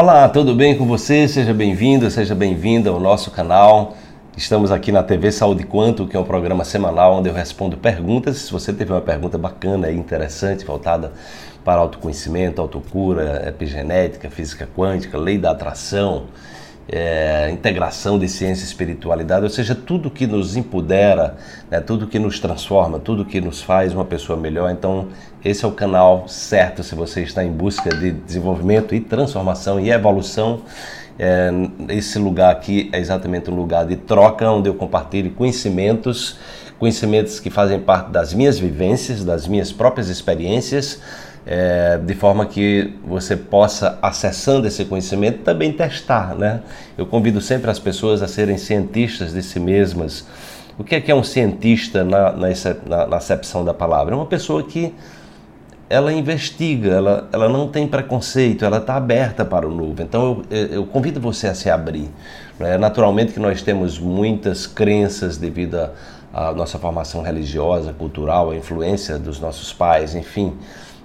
Olá, tudo bem com você? Seja bem-vindo, seja bem-vinda ao nosso canal. Estamos aqui na TV Saúde Quanto, que é um programa semanal onde eu respondo perguntas. Se você teve uma pergunta bacana e interessante, voltada para autoconhecimento, autocura, epigenética, física quântica, lei da atração, é, integração de ciência e espiritualidade, ou seja, tudo que nos empodera, né, tudo que nos transforma, tudo que nos faz uma pessoa melhor. Então, esse é o canal certo se você está em busca de desenvolvimento e transformação e evolução. É, esse lugar aqui é exatamente um lugar de troca onde eu compartilho conhecimentos, conhecimentos que fazem parte das minhas vivências, das minhas próprias experiências é, de forma que você possa, acessando esse conhecimento, também testar. Né? Eu convido sempre as pessoas a serem cientistas de si mesmas. O que é, que é um cientista na, na, na acepção da palavra? É uma pessoa que ela investiga, ela, ela não tem preconceito, ela está aberta para o novo. Então eu, eu convido você a se abrir. Né? Naturalmente que nós temos muitas crenças devido à nossa formação religiosa, cultural, a influência dos nossos pais, enfim.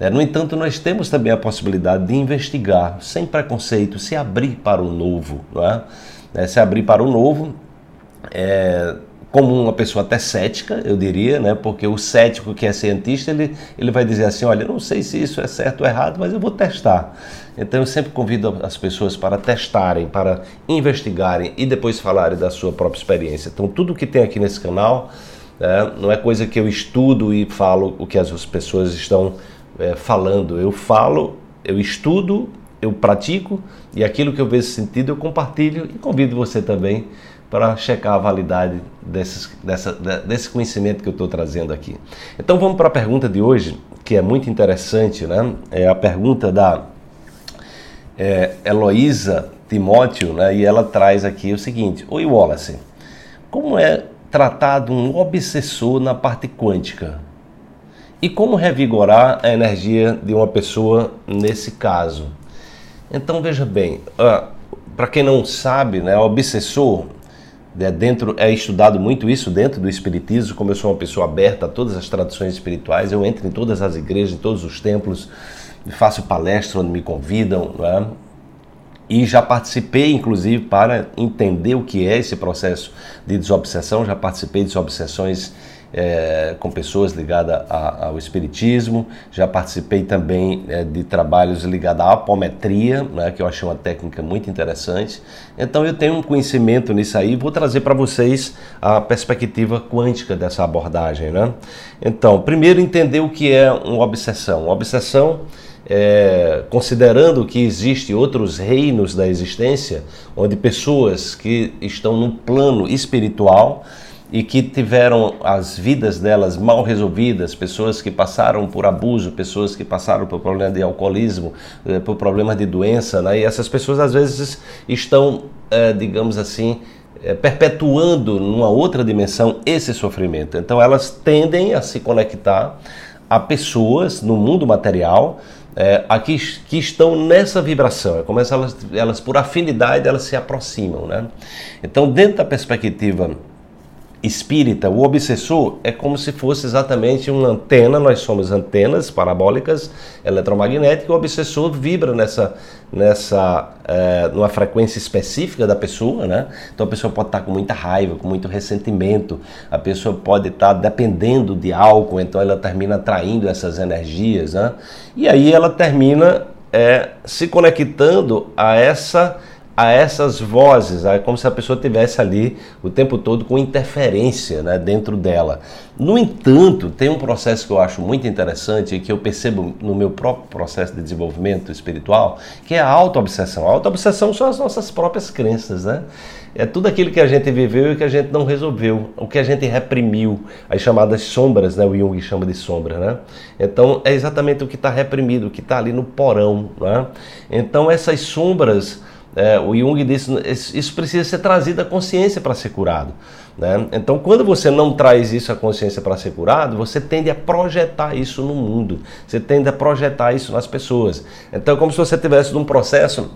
É, no entanto, nós temos também a possibilidade de investigar sem preconceito, se abrir para o novo. É? É, se abrir para o novo, é, como uma pessoa até cética, eu diria, né? porque o cético que é cientista, ele, ele vai dizer assim, olha, não sei se isso é certo ou errado, mas eu vou testar. Então eu sempre convido as pessoas para testarem, para investigarem e depois falarem da sua própria experiência. Então tudo que tem aqui nesse canal é, não é coisa que eu estudo e falo o que as pessoas estão é, falando. Eu falo, eu estudo, eu pratico e aquilo que eu vejo sentido eu compartilho e convido você também para checar a validade desses, dessa, desse conhecimento que eu estou trazendo aqui. Então vamos para a pergunta de hoje, que é muito interessante, né? É a pergunta da é, Heloísa Timóteo, né? E ela traz aqui o seguinte: Oi Wallace, como é tratado um obsessor na parte quântica? E como revigorar a energia de uma pessoa nesse caso? Então veja bem, uh, para quem não sabe, né, o obsessor é dentro é estudado muito isso dentro do espiritismo. Como eu sou uma pessoa aberta a todas as tradições espirituais, eu entro em todas as igrejas, em todos os templos, faço palestra onde me convidam, né? e já participei, inclusive, para entender o que é esse processo de desobsessão. Já participei de desobsessões é, com pessoas ligadas a, ao espiritismo, já participei também é, de trabalhos ligados à apometria, né, que eu achei uma técnica muito interessante. Então eu tenho um conhecimento nisso aí vou trazer para vocês a perspectiva quântica dessa abordagem. Né? Então, primeiro entender o que é uma obsessão. Uma obsessão é, considerando que existem outros reinos da existência, onde pessoas que estão no plano espiritual e que tiveram as vidas delas mal resolvidas, pessoas que passaram por abuso, pessoas que passaram por problema de alcoolismo, eh, por problemas de doença, né? e essas pessoas às vezes estão, é, digamos assim, é, perpetuando numa outra dimensão esse sofrimento. Então elas tendem a se conectar a pessoas no mundo material é, aqui que estão nessa vibração. É como elas, elas por afinidade elas se aproximam, né? Então dentro da perspectiva espírita, o obsessor é como se fosse exatamente uma antena, nós somos antenas parabólicas eletromagnéticas, o obsessor vibra nessa, nessa é, numa frequência específica da pessoa, né? Então a pessoa pode estar com muita raiva, com muito ressentimento, a pessoa pode estar dependendo de álcool, então ela termina atraindo essas energias, né? E aí ela termina é, se conectando a essa a essas vozes, é como se a pessoa tivesse ali o tempo todo com interferência né, dentro dela. No entanto, tem um processo que eu acho muito interessante e que eu percebo no meu próprio processo de desenvolvimento espiritual, que é a auto-obsessão. A auto-obsessão são as nossas próprias crenças, né? É tudo aquilo que a gente viveu e que a gente não resolveu, o que a gente reprimiu, as chamadas sombras, né? O Jung chama de sombra, né? Então é exatamente o que está reprimido, o que está ali no porão, né? Então essas sombras é, o Jung disse isso precisa ser trazido à consciência para ser curado. Né? Então, quando você não traz isso à consciência para ser curado, você tende a projetar isso no mundo, você tende a projetar isso nas pessoas. Então, é como se você tivesse num processo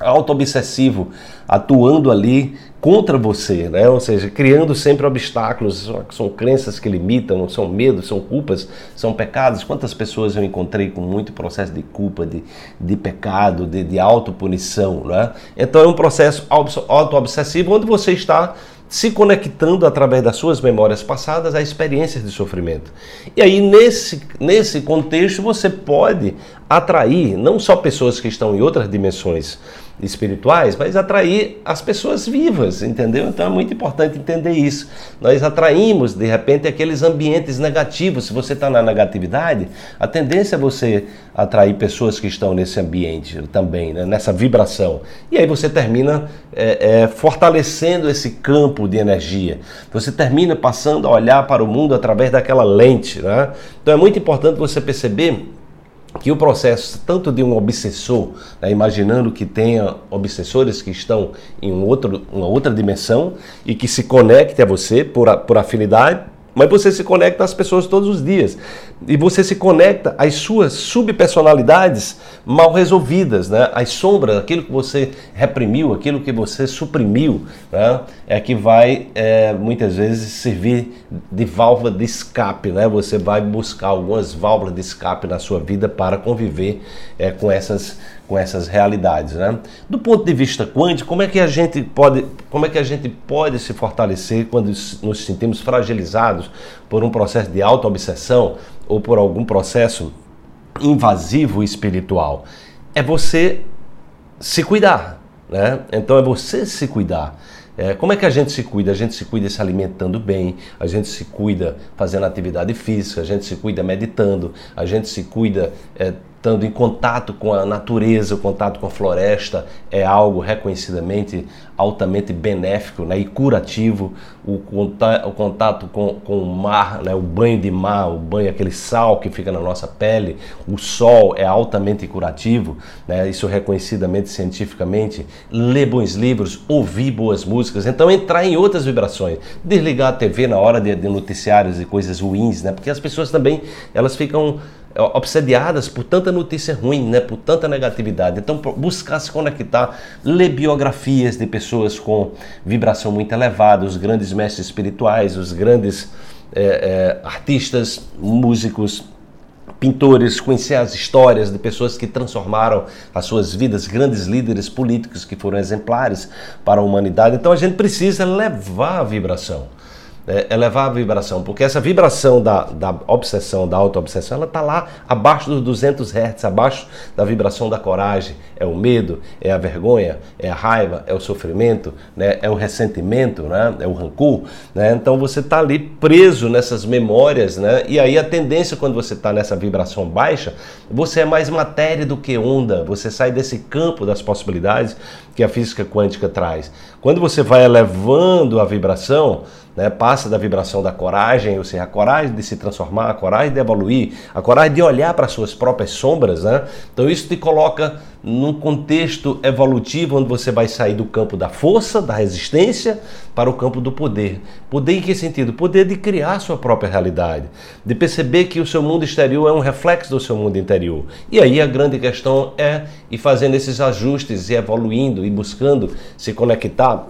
auto-obsessivo atuando ali contra você, né? ou seja, criando sempre obstáculos, são crenças que limitam, são medos, são culpas, são pecados. Quantas pessoas eu encontrei com muito processo de culpa, de, de pecado, de, de autopunição, né? Então é um processo auto-obsessivo onde você está se conectando através das suas memórias passadas a experiências de sofrimento. E aí, nesse, nesse contexto, você pode atrair não só pessoas que estão em outras dimensões espirituais, mas atrair as pessoas vivas, entendeu? Então é muito importante entender isso. Nós atraímos, de repente, aqueles ambientes negativos. Se você está na negatividade, a tendência é você atrair pessoas que estão nesse ambiente também, né? nessa vibração. E aí você termina é, é, fortalecendo esse campo de energia. Você termina passando a olhar para o mundo através daquela lente. Né? Então é muito importante você perceber que o processo tanto de um obsessor, né, imaginando que tenha obsessores que estão em um outro, uma outra dimensão e que se conecte a você por, por afinidade, mas você se conecta às pessoas todos os dias. E você se conecta às suas subpersonalidades mal resolvidas, né? As sombras, aquilo que você reprimiu, aquilo que você suprimiu, né? É que vai é, muitas vezes servir de válvula de escape, né? Você vai buscar algumas válvulas de escape na sua vida para conviver é, com essas com essas realidades, né? Do ponto de vista quântico, como é que a gente pode, como é que a gente pode se fortalecer quando nos sentimos fragilizados por um processo de auto-obsessão ou por algum processo invasivo espiritual? É você se cuidar, né? Então é você se cuidar. É, como é que a gente se cuida? A gente se cuida se alimentando bem, a gente se cuida fazendo atividade física, a gente se cuida meditando, a gente se cuida é, estando em contato com a natureza, o contato com a floresta é algo reconhecidamente altamente benéfico né, e curativo. O, contato, o contato com, com o mar, né, o banho de mar, o banho, aquele sal que fica na nossa pele, o sol é altamente curativo, né, isso reconhecidamente cientificamente. Ler bons livros, ouvir boas músicas, então entrar em outras vibrações. Desligar a TV na hora de, de noticiários e coisas ruins, né, porque as pessoas também elas ficam obsediadas por tanta notícia ruim, né, por tanta negatividade. Então, buscar se conectar, ler biografias de pessoas com vibração muito elevada, os grandes mestres espirituais, os grandes é, é, artistas, músicos, pintores, conhecer as histórias de pessoas que transformaram as suas vidas, grandes líderes políticos que foram exemplares para a humanidade. Então, a gente precisa levar a vibração é, elevar a vibração, porque essa vibração da, da obsessão, da auto-obsessão, ela está lá abaixo dos 200 Hz, abaixo da vibração da coragem. É o medo, é a vergonha, é a raiva, é o sofrimento, né? é o ressentimento, né? é o rancor. Né? Então você está ali preso nessas memórias, né? e aí a tendência quando você está nessa vibração baixa, você é mais matéria do que onda, você sai desse campo das possibilidades que a física quântica traz. Quando você vai elevando a vibração, né, passa da vibração da coragem, ou seja, a coragem de se transformar, a coragem de evoluir, a coragem de olhar para suas próprias sombras, né? Então isso te coloca num contexto evolutivo onde você vai sair do campo da força, da resistência, para o campo do poder. Poder em que sentido? Poder de criar sua própria realidade, de perceber que o seu mundo exterior é um reflexo do seu mundo interior. E aí a grande questão é ir fazendo esses ajustes e evoluindo e buscando se conectar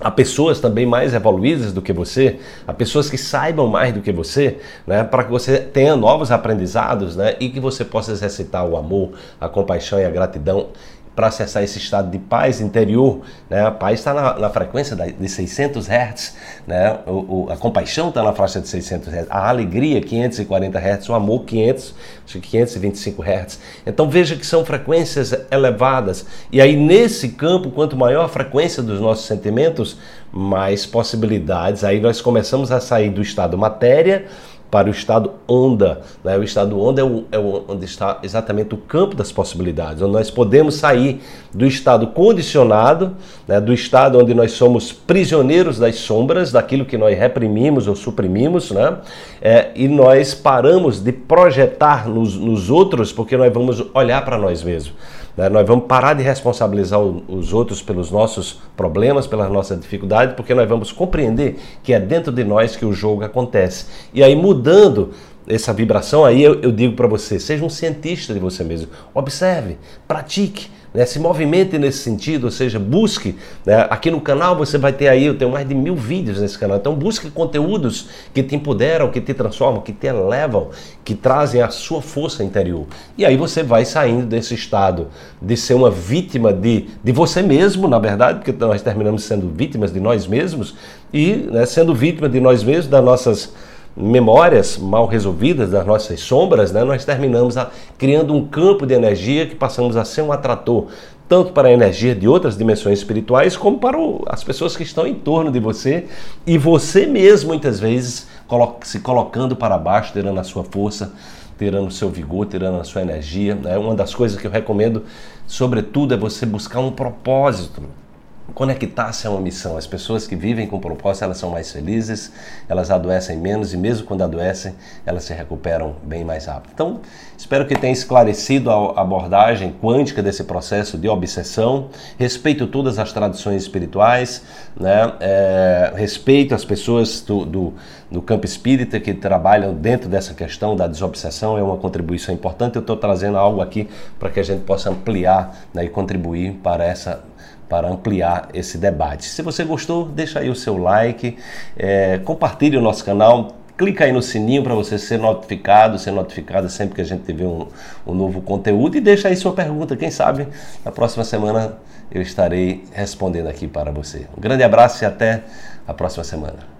a pessoas também mais evoluídas do que você, a pessoas que saibam mais do que você, né, para que você tenha novos aprendizados né, e que você possa exercitar o amor, a compaixão e a gratidão para acessar esse estado de paz interior, né? A paz está na, na, frequência de 600 Hz, né? O, o, a compaixão está na faixa de 600 Hz, a alegria 540 Hz, o amor 500, 525 Hz. Então veja que são frequências elevadas. E aí nesse campo, quanto maior a frequência dos nossos sentimentos, mais possibilidades. Aí nós começamos a sair do estado matéria para o estado onda. Né? O estado onda é, o, é o, onde está exatamente o campo das possibilidades, onde nós podemos sair do estado condicionado, né? do estado onde nós somos prisioneiros das sombras, daquilo que nós reprimimos ou suprimimos, né? É, e nós paramos de projetar nos, nos outros porque nós vamos olhar para nós mesmos. Né? Nós vamos parar de responsabilizar os outros pelos nossos problemas, pelas nossas dificuldades, porque nós vamos compreender que é dentro de nós que o jogo acontece. E aí, mudando essa vibração, aí eu, eu digo para você: seja um cientista de você mesmo. Observe, pratique né, se movimente nesse sentido, ou seja, busque. Né, aqui no canal você vai ter aí, eu tenho mais de mil vídeos nesse canal, então busque conteúdos que te empoderam, que te transformam, que te elevam, que trazem a sua força interior. E aí você vai saindo desse estado de ser uma vítima de, de você mesmo, na verdade, porque nós terminamos sendo vítimas de nós mesmos, e né, sendo vítima de nós mesmos, das nossas memórias mal resolvidas, das nossas sombras, né, nós terminamos a, criando um campo de energia que passamos a ser um atrator, tanto para a energia de outras dimensões espirituais, como para o, as pessoas que estão em torno de você e você mesmo, muitas vezes, se colocando para baixo, tirando a sua força, tirando o seu vigor, tirando a sua energia. Né? Uma das coisas que eu recomendo, sobretudo, é você buscar um propósito conectar-se a uma missão. As pessoas que vivem com propósito, elas são mais felizes, elas adoecem menos e mesmo quando adoecem, elas se recuperam bem mais rápido. Então, espero que tenha esclarecido a abordagem quântica desse processo de obsessão. Respeito todas as tradições espirituais, né? É, respeito as pessoas do, do, do campo espírita que trabalham dentro dessa questão da desobsessão, é uma contribuição importante. Eu estou trazendo algo aqui para que a gente possa ampliar né, e contribuir para essa para ampliar esse debate. Se você gostou, deixa aí o seu like, é, compartilhe o nosso canal, clica aí no sininho para você ser notificado, ser notificado sempre que a gente tiver um, um novo conteúdo e deixa aí sua pergunta. Quem sabe na próxima semana eu estarei respondendo aqui para você. Um grande abraço e até a próxima semana.